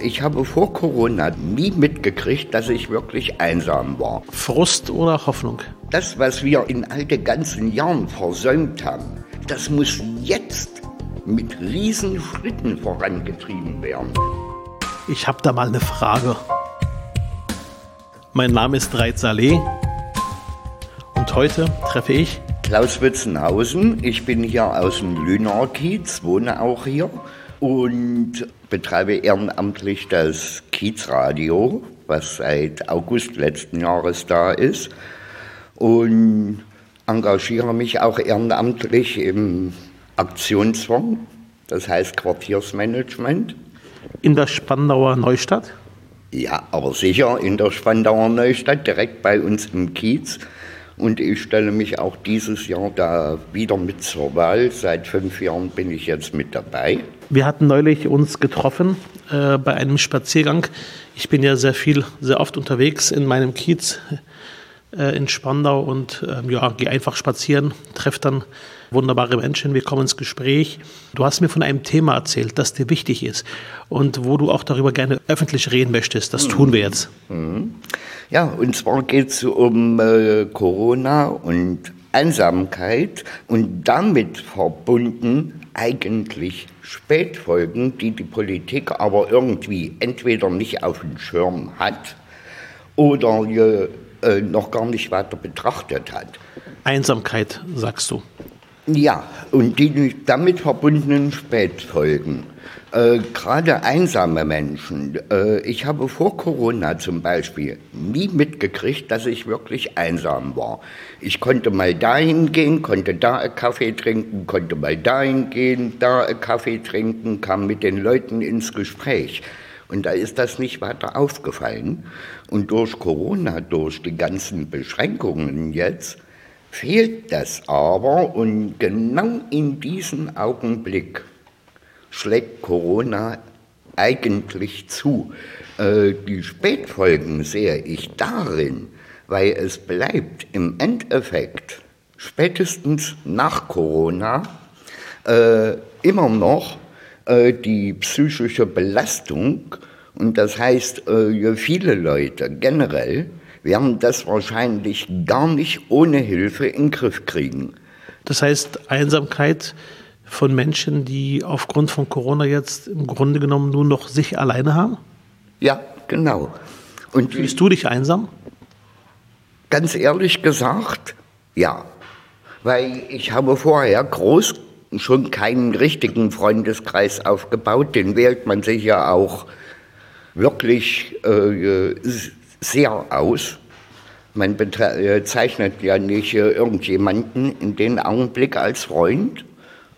Ich habe vor Corona nie mitgekriegt, dass ich wirklich einsam war. Frust oder Hoffnung? Das, was wir in all den ganzen Jahren versäumt haben, das muss jetzt mit riesen Schritten vorangetrieben werden. Ich habe da mal eine Frage. Mein Name ist Reit Saleh und heute treffe ich Klaus Witzenhausen. Ich bin hier aus dem Lüner Kiez, wohne auch hier und betreibe ehrenamtlich das Kiezradio, was seit August letzten Jahres da ist und engagiere mich auch ehrenamtlich im Aktionsfonds, das heißt Quartiersmanagement. In der Spandauer Neustadt? Ja, aber sicher in der Spandauer Neustadt, direkt bei uns im Kiez. Und ich stelle mich auch dieses Jahr da wieder mit zur Wahl. Seit fünf Jahren bin ich jetzt mit dabei. Wir hatten neulich uns getroffen äh, bei einem Spaziergang. Ich bin ja sehr viel, sehr oft unterwegs in meinem Kiez äh, in Spandau und äh, ja, gehe einfach spazieren, treffe dann wunderbare Menschen, wir kommen ins Gespräch. Du hast mir von einem Thema erzählt, das dir wichtig ist und wo du auch darüber gerne öffentlich reden möchtest. Das tun wir jetzt. Mhm. Ja, und zwar geht es um äh, Corona und Einsamkeit und damit verbunden eigentlich Spätfolgen, die die Politik aber irgendwie entweder nicht auf dem Schirm hat oder äh, noch gar nicht weiter betrachtet hat. Einsamkeit, sagst du. Ja, und die damit verbundenen Spätfolgen. Äh, Gerade einsame Menschen. Äh, ich habe vor Corona zum Beispiel nie mitgekriegt, dass ich wirklich einsam war. Ich konnte mal dahin gehen, konnte da einen Kaffee trinken, konnte mal dahin gehen, da einen Kaffee trinken, kam mit den Leuten ins Gespräch. Und da ist das nicht weiter aufgefallen. Und durch Corona, durch die ganzen Beschränkungen jetzt, fehlt das aber und genau in diesem Augenblick schlägt Corona eigentlich zu. Äh, die Spätfolgen sehe ich darin, weil es bleibt im Endeffekt spätestens nach Corona äh, immer noch äh, die psychische Belastung und das heißt, viele Leute generell werden das wahrscheinlich gar nicht ohne Hilfe in den Griff kriegen. Das heißt, Einsamkeit von Menschen, die aufgrund von Corona jetzt im Grunde genommen nur noch sich alleine haben? Ja, genau. Und Fühlst du dich einsam? Ganz ehrlich gesagt, ja. Weil ich habe vorher groß schon keinen richtigen Freundeskreis aufgebaut. Den wählt man sich ja auch wirklich äh, sehr aus. Man bezeichnet ja nicht äh, irgendjemanden in dem Augenblick als Freund,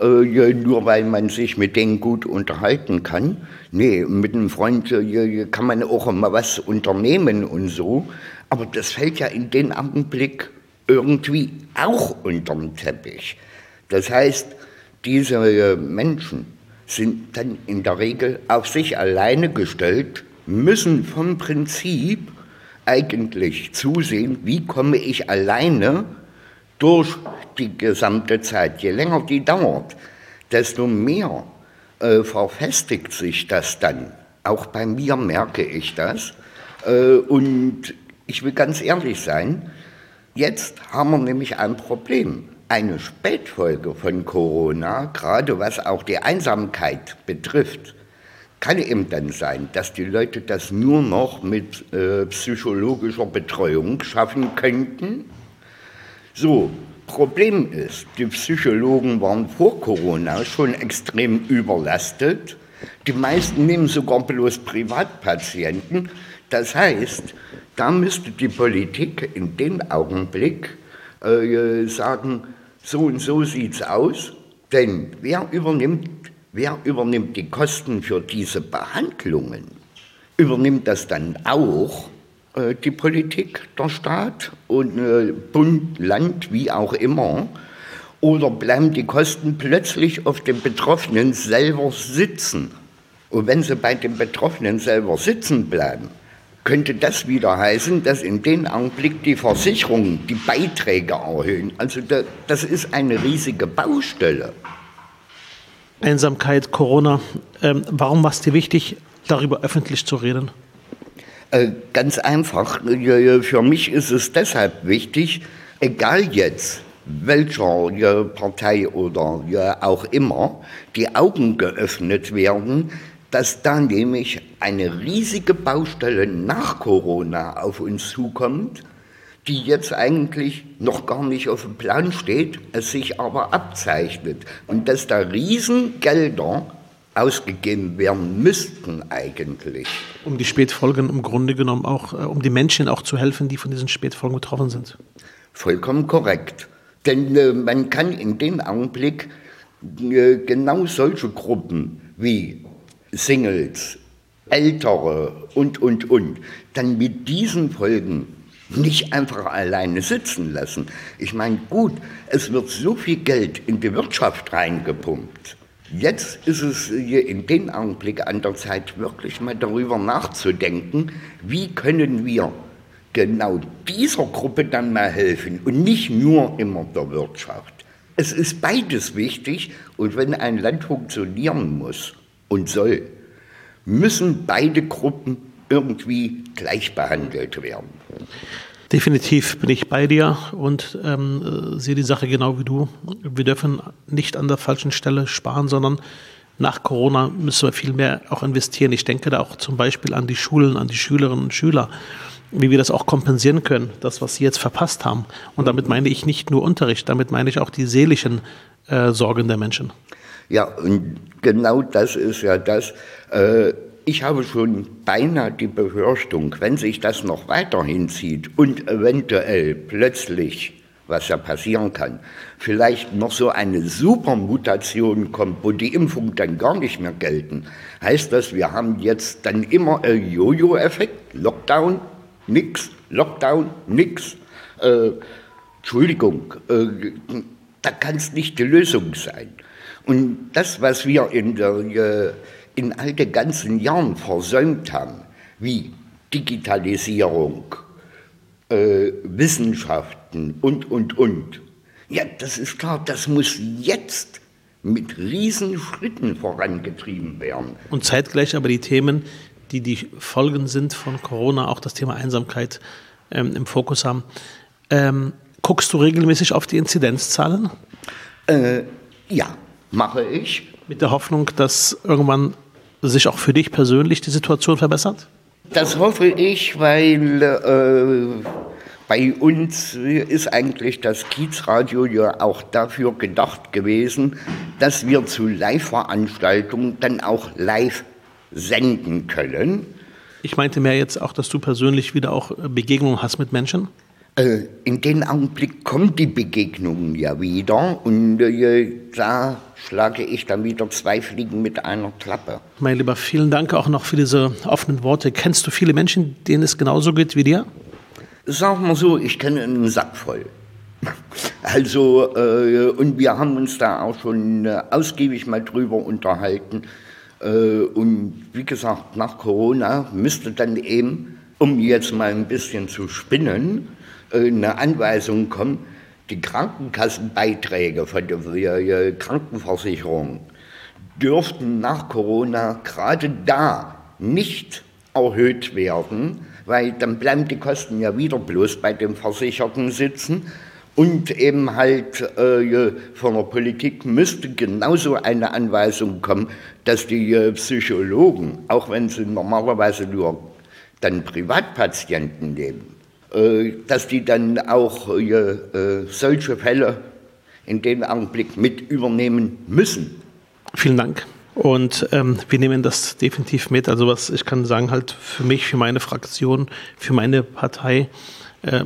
äh, nur weil man sich mit denen gut unterhalten kann. Nee, mit einem Freund äh, kann man auch immer was unternehmen und so. Aber das fällt ja in dem Augenblick irgendwie auch unter den Teppich. Das heißt, diese Menschen sind dann in der Regel auf sich alleine gestellt, müssen vom Prinzip eigentlich zusehen, wie komme ich alleine durch die gesamte Zeit. Je länger die dauert, desto mehr äh, verfestigt sich das dann. Auch bei mir merke ich das. Äh, und ich will ganz ehrlich sein, jetzt haben wir nämlich ein Problem. Eine Spätfolge von Corona, gerade was auch die Einsamkeit betrifft, kann eben dann sein, dass die Leute das nur noch mit äh, psychologischer Betreuung schaffen könnten. So, Problem ist, die Psychologen waren vor Corona schon extrem überlastet. Die meisten nehmen sogar bloß Privatpatienten. Das heißt, da müsste die Politik in dem Augenblick äh, sagen, so und so sieht's aus. Denn wer übernimmt Wer übernimmt die Kosten für diese Behandlungen? Übernimmt das dann auch die Politik, der Staat und äh, Bund, Land, wie auch immer? Oder bleiben die Kosten plötzlich auf dem Betroffenen selber sitzen? Und wenn sie bei dem Betroffenen selber sitzen bleiben, könnte das wieder heißen, dass in dem Augenblick die Versicherungen die Beiträge erhöhen. Also das ist eine riesige Baustelle. Einsamkeit, Corona. Ähm, warum war es dir wichtig, darüber öffentlich zu reden? Äh, ganz einfach. Für mich ist es deshalb wichtig, egal jetzt, welcher Partei oder auch immer, die Augen geöffnet werden, dass da nämlich eine riesige Baustelle nach Corona auf uns zukommt, die jetzt eigentlich noch gar nicht auf dem Plan steht, es sich aber abzeichnet und dass da Riesengelder ausgegeben werden müssten eigentlich. Um die Spätfolgen im Grunde genommen auch, äh, um die Menschen auch zu helfen, die von diesen Spätfolgen betroffen sind. Vollkommen korrekt. Denn äh, man kann in dem Augenblick äh, genau solche Gruppen wie Singles, Ältere und, und, und, dann mit diesen Folgen nicht einfach alleine sitzen lassen. Ich meine, gut, es wird so viel Geld in die Wirtschaft reingepumpt. Jetzt ist es hier in dem Augenblick an der Zeit, wirklich mal darüber nachzudenken, wie können wir genau dieser Gruppe dann mal helfen und nicht nur immer der Wirtschaft. Es ist beides wichtig und wenn ein Land funktionieren muss und soll, müssen beide Gruppen irgendwie gleich behandelt werden. Definitiv bin ich bei dir und ähm, sehe die Sache genau wie du. Wir dürfen nicht an der falschen Stelle sparen, sondern nach Corona müssen wir viel mehr auch investieren. Ich denke da auch zum Beispiel an die Schulen, an die Schülerinnen und Schüler, wie wir das auch kompensieren können, das, was sie jetzt verpasst haben. Und damit meine ich nicht nur Unterricht, damit meine ich auch die seelischen äh, Sorgen der Menschen. Ja, und genau das ist ja das. Äh ich habe schon beinahe die Befürchtung, wenn sich das noch weiterhin zieht und eventuell plötzlich, was ja passieren kann, vielleicht noch so eine Supermutation kommt, wo die Impfungen dann gar nicht mehr gelten, heißt das, wir haben jetzt dann immer einen Jojo-Effekt, Lockdown, nix, Lockdown, nix. Äh, Entschuldigung, äh, da kann es nicht die Lösung sein. Und das, was wir in der äh, in all den ganzen Jahren versäumt haben, wie Digitalisierung, äh, Wissenschaften und, und, und. Ja, das ist klar, das muss jetzt mit Riesenschritten vorangetrieben werden. Und zeitgleich aber die Themen, die die Folgen sind von Corona, auch das Thema Einsamkeit ähm, im Fokus haben. Ähm, guckst du regelmäßig auf die Inzidenzzahlen? Äh, ja, mache ich. Mit der Hoffnung, dass irgendwann sich auch für dich persönlich die Situation verbessert? Das hoffe ich, weil äh, bei uns ist eigentlich das Kiezradio ja auch dafür gedacht gewesen, dass wir zu Live-Veranstaltungen dann auch live senden können. Ich meinte mehr jetzt auch, dass du persönlich wieder auch Begegnungen hast mit Menschen? Äh, in dem Augenblick kommen die Begegnungen ja wieder und äh, da schlage ich dann wieder zwei Fliegen mit einer Klappe. Mein Lieber, vielen Dank auch noch für diese offenen Worte. Kennst du viele Menschen, denen es genauso geht wie dir? Sag mal so, ich kenne einen Sack voll. Also, äh, und wir haben uns da auch schon äh, ausgiebig mal drüber unterhalten. Äh, und wie gesagt, nach Corona müsste dann eben, um jetzt mal ein bisschen zu spinnen, eine Anweisung kommen, die Krankenkassenbeiträge von der Krankenversicherung dürften nach Corona gerade da nicht erhöht werden, weil dann bleiben die Kosten ja wieder bloß bei den Versicherten sitzen. Und eben halt äh, von der Politik müsste genauso eine Anweisung kommen, dass die äh, Psychologen, auch wenn sie normalerweise nur dann Privatpatienten nehmen, dass die dann auch äh, äh, solche Fälle in dem Augenblick mit übernehmen müssen. Vielen Dank. Und ähm, wir nehmen das definitiv mit. Also was ich kann sagen, halt für mich, für meine Fraktion, für meine Partei äh,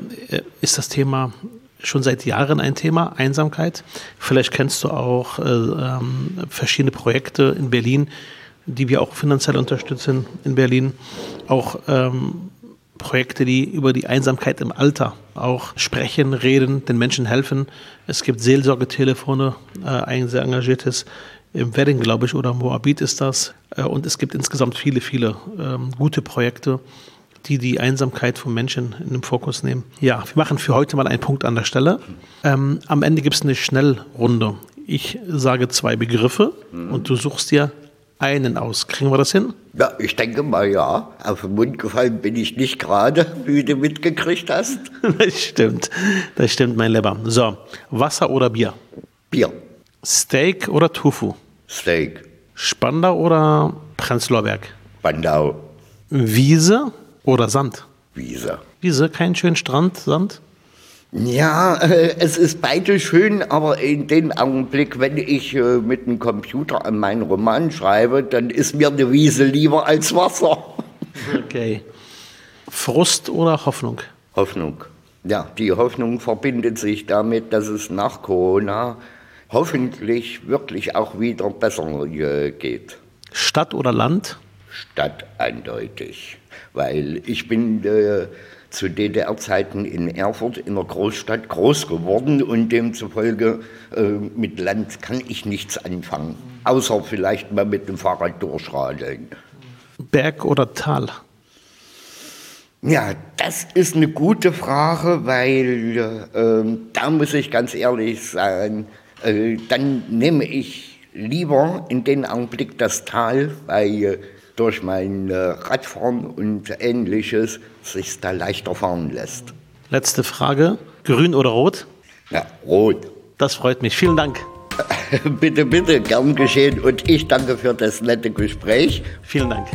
ist das Thema schon seit Jahren ein Thema, Einsamkeit. Vielleicht kennst du auch äh, ähm, verschiedene Projekte in Berlin, die wir auch finanziell unterstützen in Berlin. Auch ähm, Projekte, die über die Einsamkeit im Alter auch sprechen, reden, den Menschen helfen. Es gibt Seelsorgetelefone, äh, ein sehr engagiertes im Wedding, glaube ich, oder Moabit ist das. Äh, und es gibt insgesamt viele, viele ähm, gute Projekte, die die Einsamkeit von Menschen in den Fokus nehmen. Ja, wir machen für heute mal einen Punkt an der Stelle. Ähm, am Ende gibt es eine Schnellrunde. Ich sage zwei Begriffe mhm. und du suchst dir einen aus. Kriegen wir das hin? Ja, ich denke mal ja. Auf den Mund gefallen bin ich nicht gerade, wie du mitgekriegt hast. Das stimmt. Das stimmt, mein Lieber. So, Wasser oder Bier? Bier, Steak oder Tofu? Steak, Spandau oder Prenzlauer Berg? Bandau, Wiese oder Sand? Wiese. Wiese, keinen schönen Strand, Sand? Ja, äh, es ist beide schön, aber in dem Augenblick, wenn ich äh, mit dem Computer an meinen Roman schreibe, dann ist mir eine Wiese lieber als Wasser. Okay. Frust oder Hoffnung? Hoffnung. Ja, die Hoffnung verbindet sich damit, dass es nach Corona hoffentlich wirklich auch wieder besser äh, geht. Stadt oder Land? Stadt eindeutig, weil ich bin äh, zu DDR-Zeiten in Erfurt in der Großstadt groß geworden und demzufolge äh, mit Land kann ich nichts anfangen, außer vielleicht mal mit dem Fahrrad durchradeln. Berg oder Tal? Ja, das ist eine gute Frage, weil äh, da muss ich ganz ehrlich sein, äh, dann nehme ich lieber in den Augenblick das Tal, weil äh, durch mein äh, Radfahren und ähnliches sich da leichter fahren lässt. Letzte Frage. Grün oder Rot? Ja, rot. Das freut mich. Vielen Dank. bitte, bitte, gern geschehen und ich danke für das nette Gespräch. Vielen Dank.